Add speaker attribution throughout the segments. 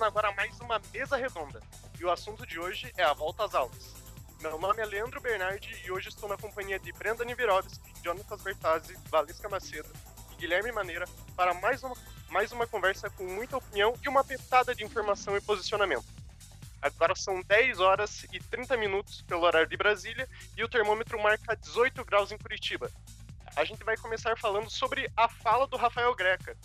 Speaker 1: começando agora mais uma mesa redonda. E o assunto de hoje é a volta às aulas. Meu nome é Leandro Bernardi e hoje estou na companhia de Brenda Nivirovski, Jonatas Bertazzi, Valesca Macedo e Guilherme Maneira para mais uma, mais uma conversa com muita opinião e uma pitada de informação e posicionamento. Agora são 10 horas e 30 minutos pelo horário de Brasília e o termômetro marca 18 graus em Curitiba. A gente vai começar falando sobre a fala do Rafael Greca,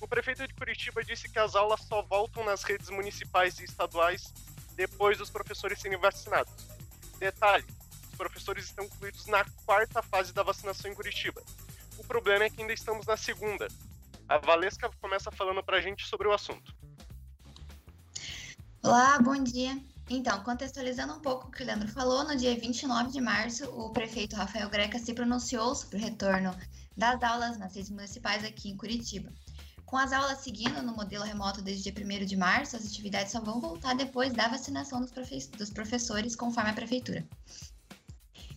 Speaker 1: o prefeito de Curitiba disse que as aulas só voltam nas redes municipais e estaduais depois dos professores serem vacinados. Detalhe: os professores estão incluídos na quarta fase da vacinação em Curitiba. O problema é que ainda estamos na segunda. A Valesca começa falando para a gente sobre o assunto.
Speaker 2: Olá, bom dia. Então, contextualizando um pouco o que o Leandro falou, no dia 29 de março, o prefeito Rafael Greca se pronunciou sobre o retorno das aulas nas redes municipais aqui em Curitiba. Com as aulas seguindo no modelo remoto desde dia 1 de março, as atividades só vão voltar depois da vacinação dos, profe dos professores, conforme a prefeitura.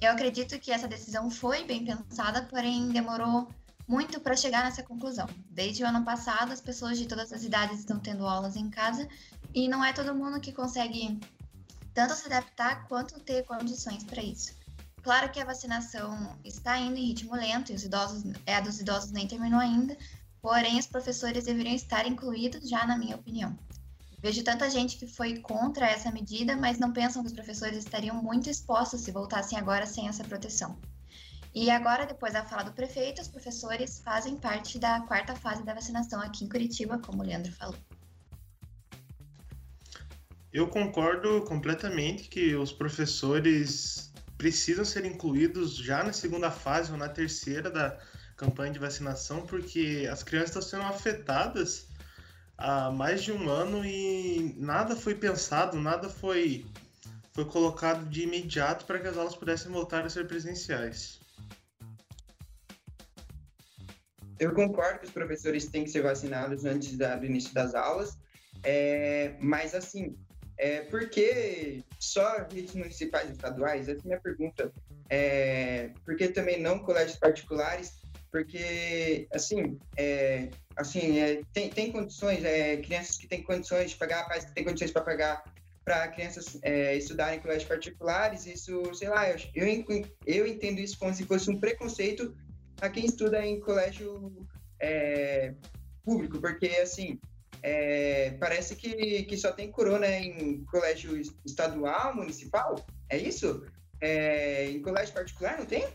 Speaker 2: Eu acredito que essa decisão foi bem pensada, porém demorou muito para chegar nessa conclusão. Desde o ano passado, as pessoas de todas as idades estão tendo aulas em casa e não é todo mundo que consegue tanto se adaptar quanto ter condições para isso. Claro que a vacinação está indo em ritmo lento e os idosos, é, a dos idosos nem terminou ainda, Porém, os professores deveriam estar incluídos já, na minha opinião. Vejo tanta gente que foi contra essa medida, mas não pensam que os professores estariam muito expostos se voltassem agora sem essa proteção. E agora, depois da fala do prefeito, os professores fazem parte da quarta fase da vacinação aqui em Curitiba, como o Leandro falou.
Speaker 3: Eu concordo completamente que os professores precisam ser incluídos já na segunda fase ou na terceira da, campanha de vacinação, porque as crianças estão sendo afetadas há mais de um ano e nada foi pensado, nada foi, foi colocado de imediato para que as aulas pudessem voltar a ser presenciais.
Speaker 4: Eu concordo que os professores têm que ser vacinados antes da, do início das aulas, é, mas assim, é, por que só redes municipais e estaduais? Essa é a minha pergunta. É, por que também não colégios particulares porque assim, é, assim é, tem, tem condições, é, crianças que têm condições de pagar, pais que têm condições para pagar para crianças é, estudarem em colégios particulares, isso, sei lá, eu, eu, eu entendo isso como se fosse um preconceito a quem estuda em colégio é, público, porque assim, é, parece que, que só tem corona em colégio estadual, municipal, é isso? Em colégio particular não tem?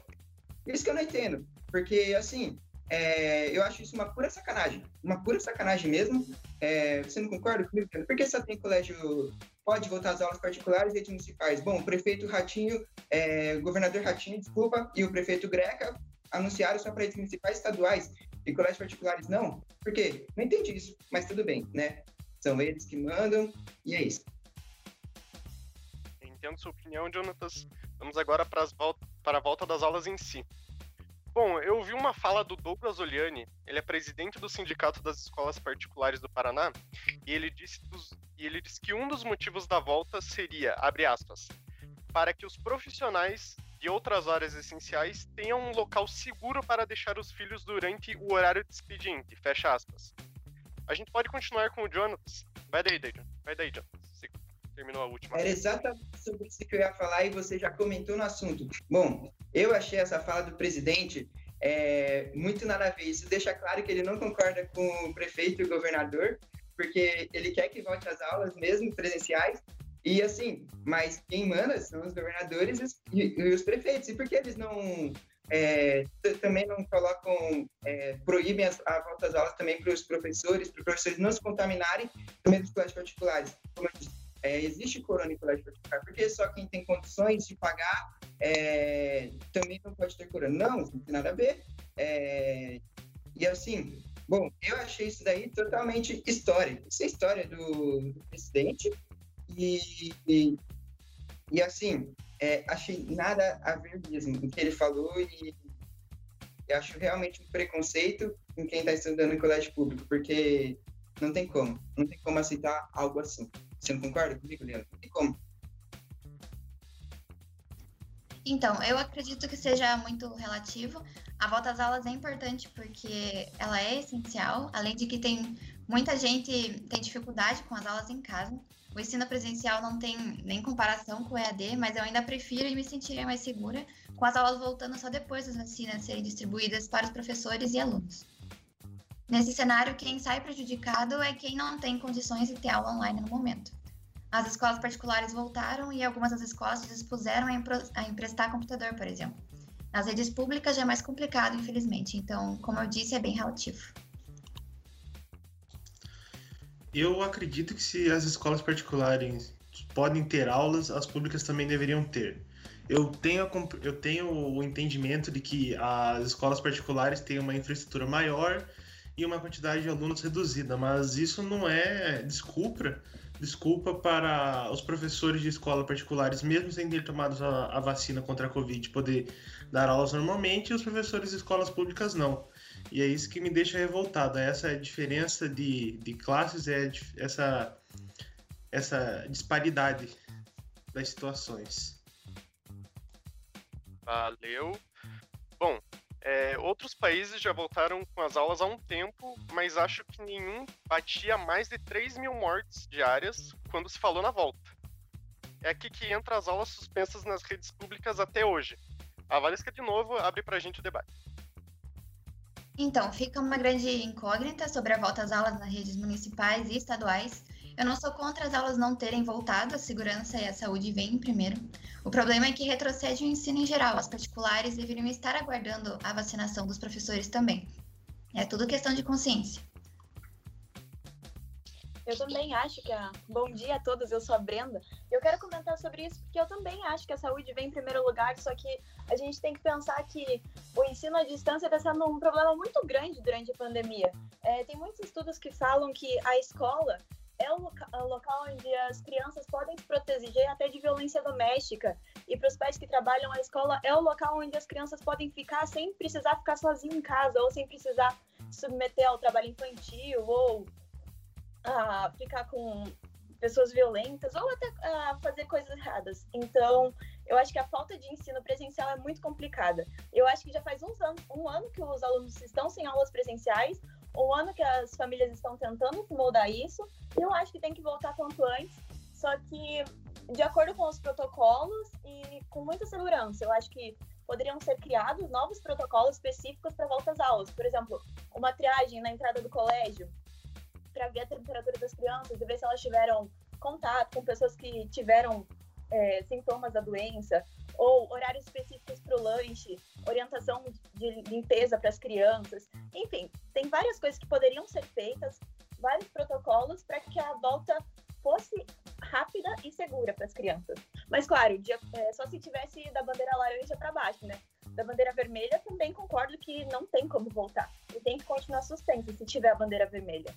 Speaker 4: Isso que eu não entendo. Porque, assim, é, eu acho isso uma pura sacanagem. Uma pura sacanagem mesmo. É, você não concorda comigo? Por que só tem colégio. Pode voltar às aulas particulares e redes municipais? Bom, o prefeito Ratinho, é, o governador Ratinho, desculpa, e o prefeito Greca anunciaram só para redes municipais estaduais e colégios particulares não. Por quê? Não entendi isso, mas tudo bem, né? São eles que mandam e é isso.
Speaker 1: Entendo sua opinião, Jonatas. Vamos agora para, para a volta das aulas em si. Bom, eu vi uma fala do Douglas Oliani, ele é presidente do Sindicato das Escolas Particulares do Paraná, e ele disse, dos, e ele disse que um dos motivos da volta seria, abre aspas, para que os profissionais de outras áreas essenciais tenham um local seguro para deixar os filhos durante o horário de expediente, fecha aspas. A gente pode continuar com o Jonas. Vai daí, Dejan. Vai daí, Jonas. Terminou a última.
Speaker 4: Era exatamente sobre isso que eu ia falar e você já comentou no assunto. Bom, eu achei essa fala do presidente é, muito nada a ver. Isso deixa claro que ele não concorda com o prefeito e o governador, porque ele quer que volte às aulas, mesmo presenciais, e assim, mas quem manda são os governadores e, e os prefeitos. E por que eles não é, também não colocam, é, proíbem as, a volta às aulas também para os professores, para os professores não se contaminarem também dos colégios particulares? Como eu disse, é, existe corona em colégio particular, porque só quem tem condições de pagar é, também não pode ter corona. Não, não tem nada a ver. É, e assim, bom, eu achei isso daí totalmente história. Isso é história do, do presidente e, e, e assim, é, achei nada a ver mesmo o que ele falou e, e acho realmente um preconceito com quem está estudando em colégio público, porque não tem como, não tem como aceitar algo assim. Você não concorda comigo, Leandro? Não tem como.
Speaker 2: Então, eu acredito que seja muito relativo. A volta às aulas é importante porque ela é essencial, além de que tem Muita gente tem dificuldade com as aulas em casa. O ensino presencial não tem nem comparação com o EAD, mas eu ainda prefiro e me sentiria mais segura com as aulas voltando só depois das vacinas serem distribuídas para os professores e alunos. Nesse cenário, quem sai prejudicado é quem não tem condições de ter aula online no momento. As escolas particulares voltaram e algumas das escolas se dispuseram a emprestar computador, por exemplo. Nas redes públicas já é mais complicado, infelizmente. Então, como eu disse, é bem relativo.
Speaker 3: Eu acredito que se as escolas particulares podem ter aulas, as públicas também deveriam ter. Eu tenho, eu tenho o entendimento de que as escolas particulares têm uma infraestrutura maior e uma quantidade de alunos reduzida, mas isso não é desculpa desculpa para os professores de escola particulares, mesmo sem ter tomado a, a, vacina contra a Covid, poder dar aulas normalmente, e os professores de escolas públicas não. E é isso que me deixa revoltado. Essa diferença de, de classes, é essa, essa disparidade das situações.
Speaker 1: Valeu. Bom, é, outros países já voltaram com as aulas há um tempo, mas acho que nenhum batia mais de 3 mil mortes diárias quando se falou na volta. É aqui que entra as aulas suspensas nas redes públicas até hoje. A Valesca, de novo, abre pra gente o debate.
Speaker 2: Então, fica uma grande incógnita sobre a volta às aulas nas redes municipais e estaduais, eu não sou contra as aulas não terem voltado, a segurança e a saúde vêm primeiro. O problema é que retrocede o ensino em geral. As particulares deveriam estar aguardando a vacinação dos professores também. É tudo questão de consciência.
Speaker 5: Eu também acho que a. Bom dia a todos, eu sou a Brenda. Eu quero comentar sobre isso porque eu também acho que a saúde vem em primeiro lugar, só que a gente tem que pensar que o ensino à distância está sendo um problema muito grande durante a pandemia. É, tem muitos estudos que falam que a escola é o, loca o local onde as crianças podem se proteger até de violência doméstica. E para os pais que trabalham, a escola é o local onde as crianças podem ficar sem precisar ficar sozinhas em casa, ou sem precisar se submeter ao trabalho infantil, ou a ficar com pessoas violentas, ou até a fazer coisas erradas. Então, eu acho que a falta de ensino presencial é muito complicada. Eu acho que já faz uns anos, um ano que os alunos estão sem aulas presenciais, um ano que as famílias estão tentando moldar isso, eu acho que tem que voltar quanto antes, só que de acordo com os protocolos e com muita segurança. Eu acho que poderiam ser criados novos protocolos específicos para volta às aulas. Por exemplo, uma triagem na entrada do colégio para ver a temperatura das crianças e ver se elas tiveram contato com pessoas que tiveram é, sintomas da doença, ou horários específicos para o lanche, orientação de limpeza para as crianças. Enfim, tem várias coisas que poderiam ser feitas, vários protocolos para que a volta fosse rápida e segura para as crianças. Mas, claro, é, só se tivesse da bandeira laranja para baixo, né? Da bandeira vermelha, também concordo que não tem como voltar. E tem que continuar suspensa se tiver a bandeira vermelha.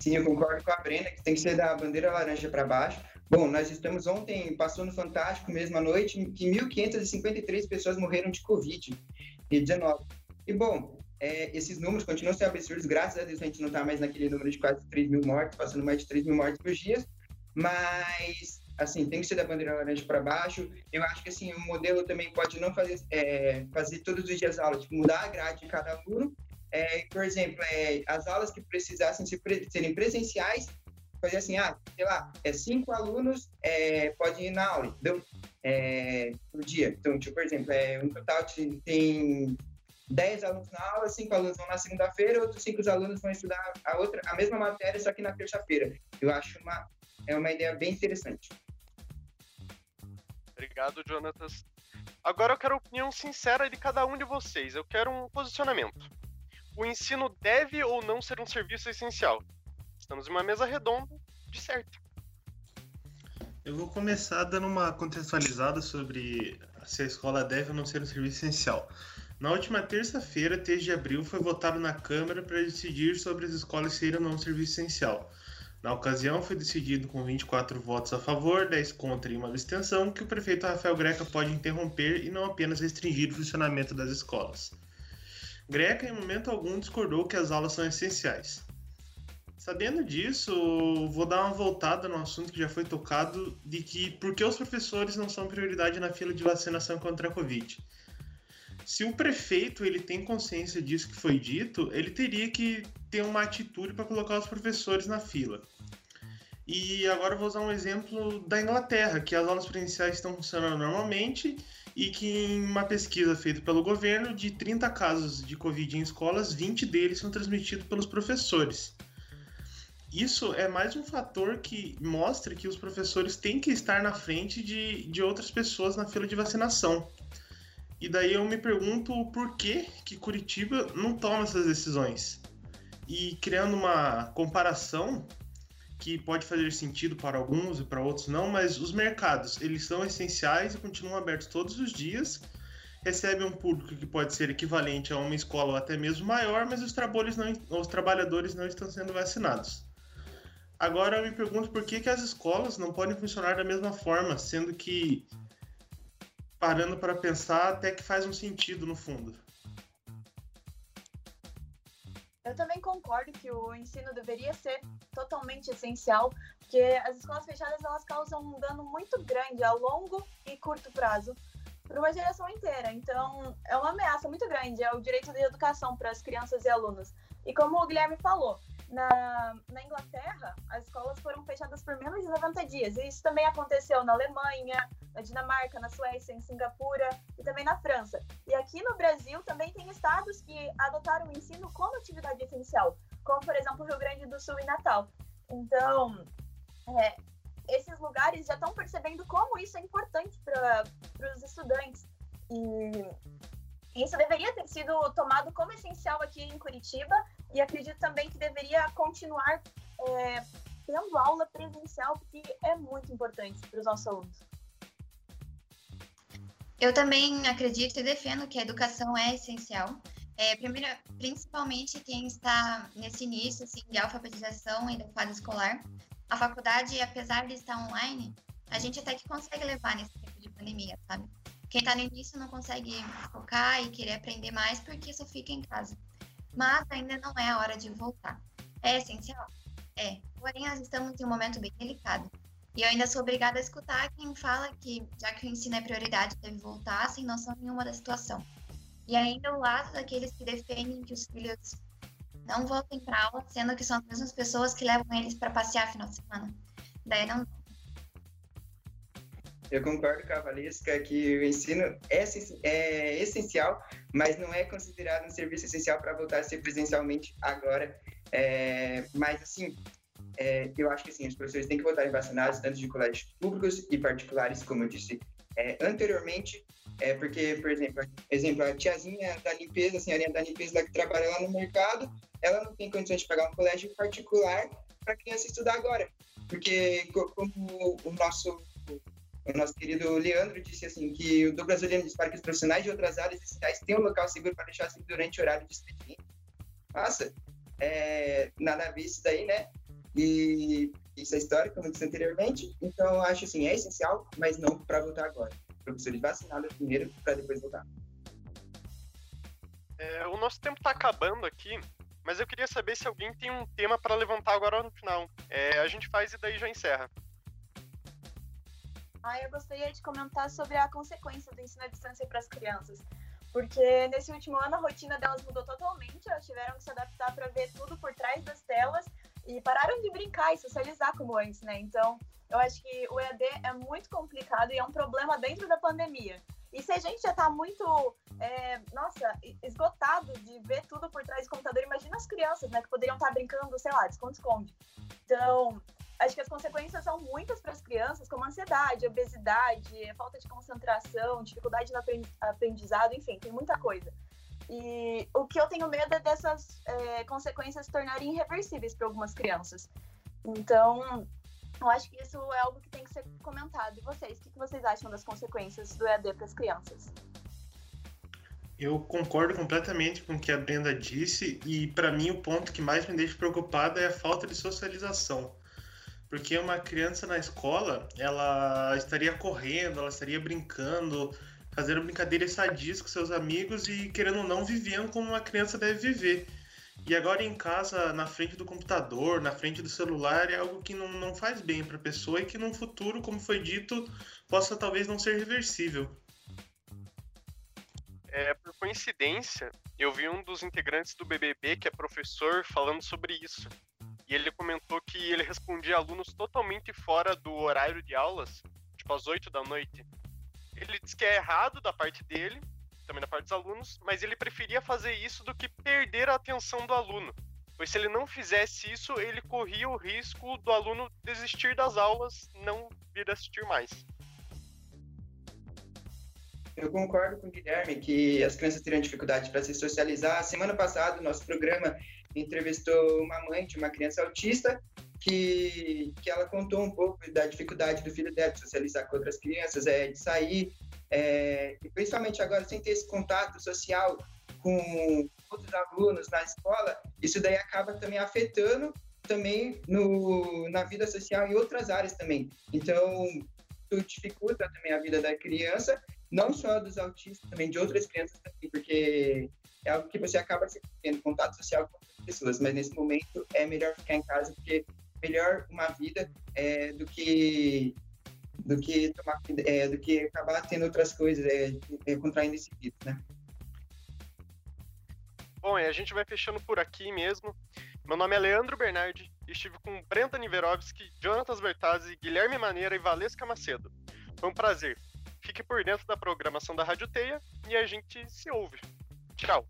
Speaker 4: Sim, eu concordo com a Brenda que tem que ser da bandeira laranja para baixo. Bom, nós estamos ontem, passou no Fantástico mesmo à noite, que 1.553 pessoas morreram de Covid-19. E, bom, é, esses números continuam sendo absurdos, graças a Deus a gente não está mais naquele número de quase 3 mil mortes, passando mais de 3 mil mortes por dia, mas, assim, tem que ser da bandeira laranja para baixo. Eu acho que, assim, o modelo também pode não fazer, é, fazer todos os dias aula, tipo, mudar a grade de cada aluno, é, por exemplo, é, as aulas que precisassem ser, serem presenciais fazer assim, ah, sei lá, é cinco alunos é, podem ir na aula, entendeu? É, por dia. Então, tipo, por exemplo, é, um total de, tem 10 alunos na aula, cinco alunos vão na segunda-feira, outros cinco alunos vão estudar a outra, a mesma matéria, só que na terça-feira. Eu acho uma, é uma ideia bem interessante.
Speaker 1: Obrigado, Jonatas. Agora eu quero a opinião sincera de cada um de vocês. Eu quero um posicionamento. O ensino deve ou não ser um serviço essencial? Estamos em uma mesa redonda, de certo.
Speaker 3: Eu vou começar dando uma contextualizada sobre se a escola deve ou não ser um serviço essencial. Na última terça-feira, 3 de abril, foi votado na Câmara para decidir sobre as escolas serem ou não um serviço essencial. Na ocasião, foi decidido com 24 votos a favor, 10 contra e uma abstenção que o prefeito Rafael Greca pode interromper e não apenas restringir o funcionamento das escolas. Greca, em momento algum, discordou que as aulas são essenciais. Sabendo disso, vou dar uma voltada no assunto que já foi tocado de que por que os professores não são prioridade na fila de vacinação contra a Covid. Se o prefeito ele tem consciência disso que foi dito, ele teria que ter uma atitude para colocar os professores na fila. E agora vou usar um exemplo da Inglaterra, que as aulas presenciais estão funcionando normalmente e que em uma pesquisa feita pelo governo, de 30 casos de Covid em escolas, 20 deles são transmitidos pelos professores. Isso é mais um fator que mostra que os professores têm que estar na frente de, de outras pessoas na fila de vacinação. E daí eu me pergunto por que, que Curitiba não toma essas decisões. E criando uma comparação que pode fazer sentido para alguns e para outros não, mas os mercados, eles são essenciais e continuam abertos todos os dias. Recebem um público que pode ser equivalente a uma escola ou até mesmo maior, mas os, não, os trabalhadores não estão sendo vacinados. Agora eu me pergunto por que, que as escolas não podem funcionar da mesma forma, sendo que parando para pensar, até que faz um sentido no fundo.
Speaker 5: Eu também concordo que o ensino deveria ser totalmente essencial, porque as escolas fechadas elas causam um dano muito grande a longo e curto prazo para uma geração inteira. Então, é uma ameaça muito grande ao direito de educação para as crianças e alunos. E como o Guilherme falou, na, na Inglaterra, as escolas foram fechadas por menos de 90 dias. E isso também aconteceu na Alemanha, na Dinamarca, na Suécia, em Singapura e também na França. E aqui no Brasil também tem estados que adotaram o ensino como atividade essencial, como por exemplo Rio Grande do Sul e Natal. Então, é, esses lugares já estão percebendo como isso é importante para os estudantes. E isso deveria ter sido tomado como essencial aqui em Curitiba e acredito também que deveria continuar é, tendo aula presencial, porque é muito importante para os nossos alunos.
Speaker 2: Eu também acredito e defendo que a educação é essencial. É, principalmente quem está nesse início assim, de alfabetização e da fase escolar. A faculdade, apesar de estar online, a gente até que consegue levar nesse tempo de pandemia, sabe? Quem está no início não consegue focar e querer aprender mais porque só fica em casa mas ainda não é a hora de voltar. É essencial? É, porém estamos em um momento bem delicado. E eu ainda sou obrigada a escutar quem fala que, já que o ensino é prioridade, deve voltar sem noção nenhuma da situação. E ainda o lado daqueles que defendem que os filhos não voltem para aula, sendo que são as mesmas pessoas que levam eles para passear final de semana. Daí não
Speaker 4: eu concordo com a Valesca que o ensino é, é essencial, mas não é considerado um serviço essencial para voltar a ser presencialmente agora. É, mas, assim, é, eu acho que assim, os professores têm que voltarem vacinados, tanto de colégios públicos e particulares, como eu disse é, anteriormente, é, porque, por exemplo, exemplo, a tiazinha da limpeza, a senhorinha da limpeza que trabalha lá no mercado, ela não tem condições de pagar um colégio particular para a criança estudar agora. Porque, como o nosso o nosso querido Leandro disse assim que o do brasileiro diz para que os profissionais de outras áreas essenciais tenham um local seguro para deixar assim durante o horário de expediente. Nossa, é, nada a ver isso daí, né? E isso é histórico, como disse anteriormente. Então, eu acho assim, é essencial, mas não para voltar agora. Professores vacinados primeiro para depois voltar.
Speaker 1: É, o nosso tempo está acabando aqui, mas eu queria saber se alguém tem um tema para levantar agora no final. É, a gente faz e daí já encerra.
Speaker 5: Ah, eu gostaria de comentar sobre a consequência do ensino à distância para as crianças. Porque nesse último ano a rotina delas mudou totalmente, elas tiveram que se adaptar para ver tudo por trás das telas e pararam de brincar e socializar como antes, né? Então, eu acho que o EAD é muito complicado e é um problema dentro da pandemia. E se a gente já está muito, é, nossa, esgotado de ver tudo por trás do computador, imagina as crianças, né, que poderiam estar tá brincando, sei lá, esconde-esconde. Então, acho que as consequências são muitas para as crianças, como ansiedade, obesidade, falta de concentração, dificuldade no aprendizado, enfim, tem muita coisa. E o que eu tenho medo é dessas é, consequências se tornarem irreversíveis para algumas crianças. Então, eu acho que isso é algo que tem que ser comentado. E vocês, o que vocês acham das consequências do EAD para as crianças?
Speaker 3: Eu concordo completamente com o que a Brenda disse e para mim o ponto que mais me deixa preocupado é a falta de socialização. Porque uma criança na escola, ela estaria correndo, ela estaria brincando, fazendo brincadeiras sadias com seus amigos e, querendo ou não, vivendo como uma criança deve viver. E agora em casa, na frente do computador, na frente do celular, é algo que não, não faz bem para a pessoa e que no futuro, como foi dito, possa talvez não ser reversível.
Speaker 1: É, por coincidência, eu vi um dos integrantes do BBB, que é professor, falando sobre isso. E ele comentou que ele respondia alunos totalmente fora do horário de aulas, tipo às 8 da noite. Ele diz que é errado da parte dele, também da parte dos alunos, mas ele preferia fazer isso do que perder a atenção do aluno. Pois se ele não fizesse isso, ele corria o risco do aluno desistir das aulas, não vir assistir mais.
Speaker 4: Eu concordo com o Guilherme que as crianças teriam dificuldade para se socializar. Semana passada, nosso programa entrevistou uma mãe de uma criança autista que, que ela contou um pouco da dificuldade do filho dela de socializar com outras crianças, é, de sair, é, e principalmente agora sem ter esse contato social com outros alunos na escola, isso daí acaba também afetando também no, na vida social em outras áreas também. Então, isso dificulta também a vida da criança não só dos autistas, também de outras crianças também, porque é algo que você acaba tendo contato social com pessoas, mas nesse momento é melhor ficar em casa, porque melhor uma vida é, do que do que tomar é, do que acabar tendo outras coisas, é, é, contraindo esse vírus, né?
Speaker 1: Bom, e a gente vai fechando por aqui mesmo. Meu nome é Leandro Bernardi e estive com Brenda Niverovski, Jonatas Bertazzi, Guilherme Maneira e Valesca Macedo. Foi um prazer. Fique por dentro da programação da Rádio Teia e a gente se ouve. Tchau!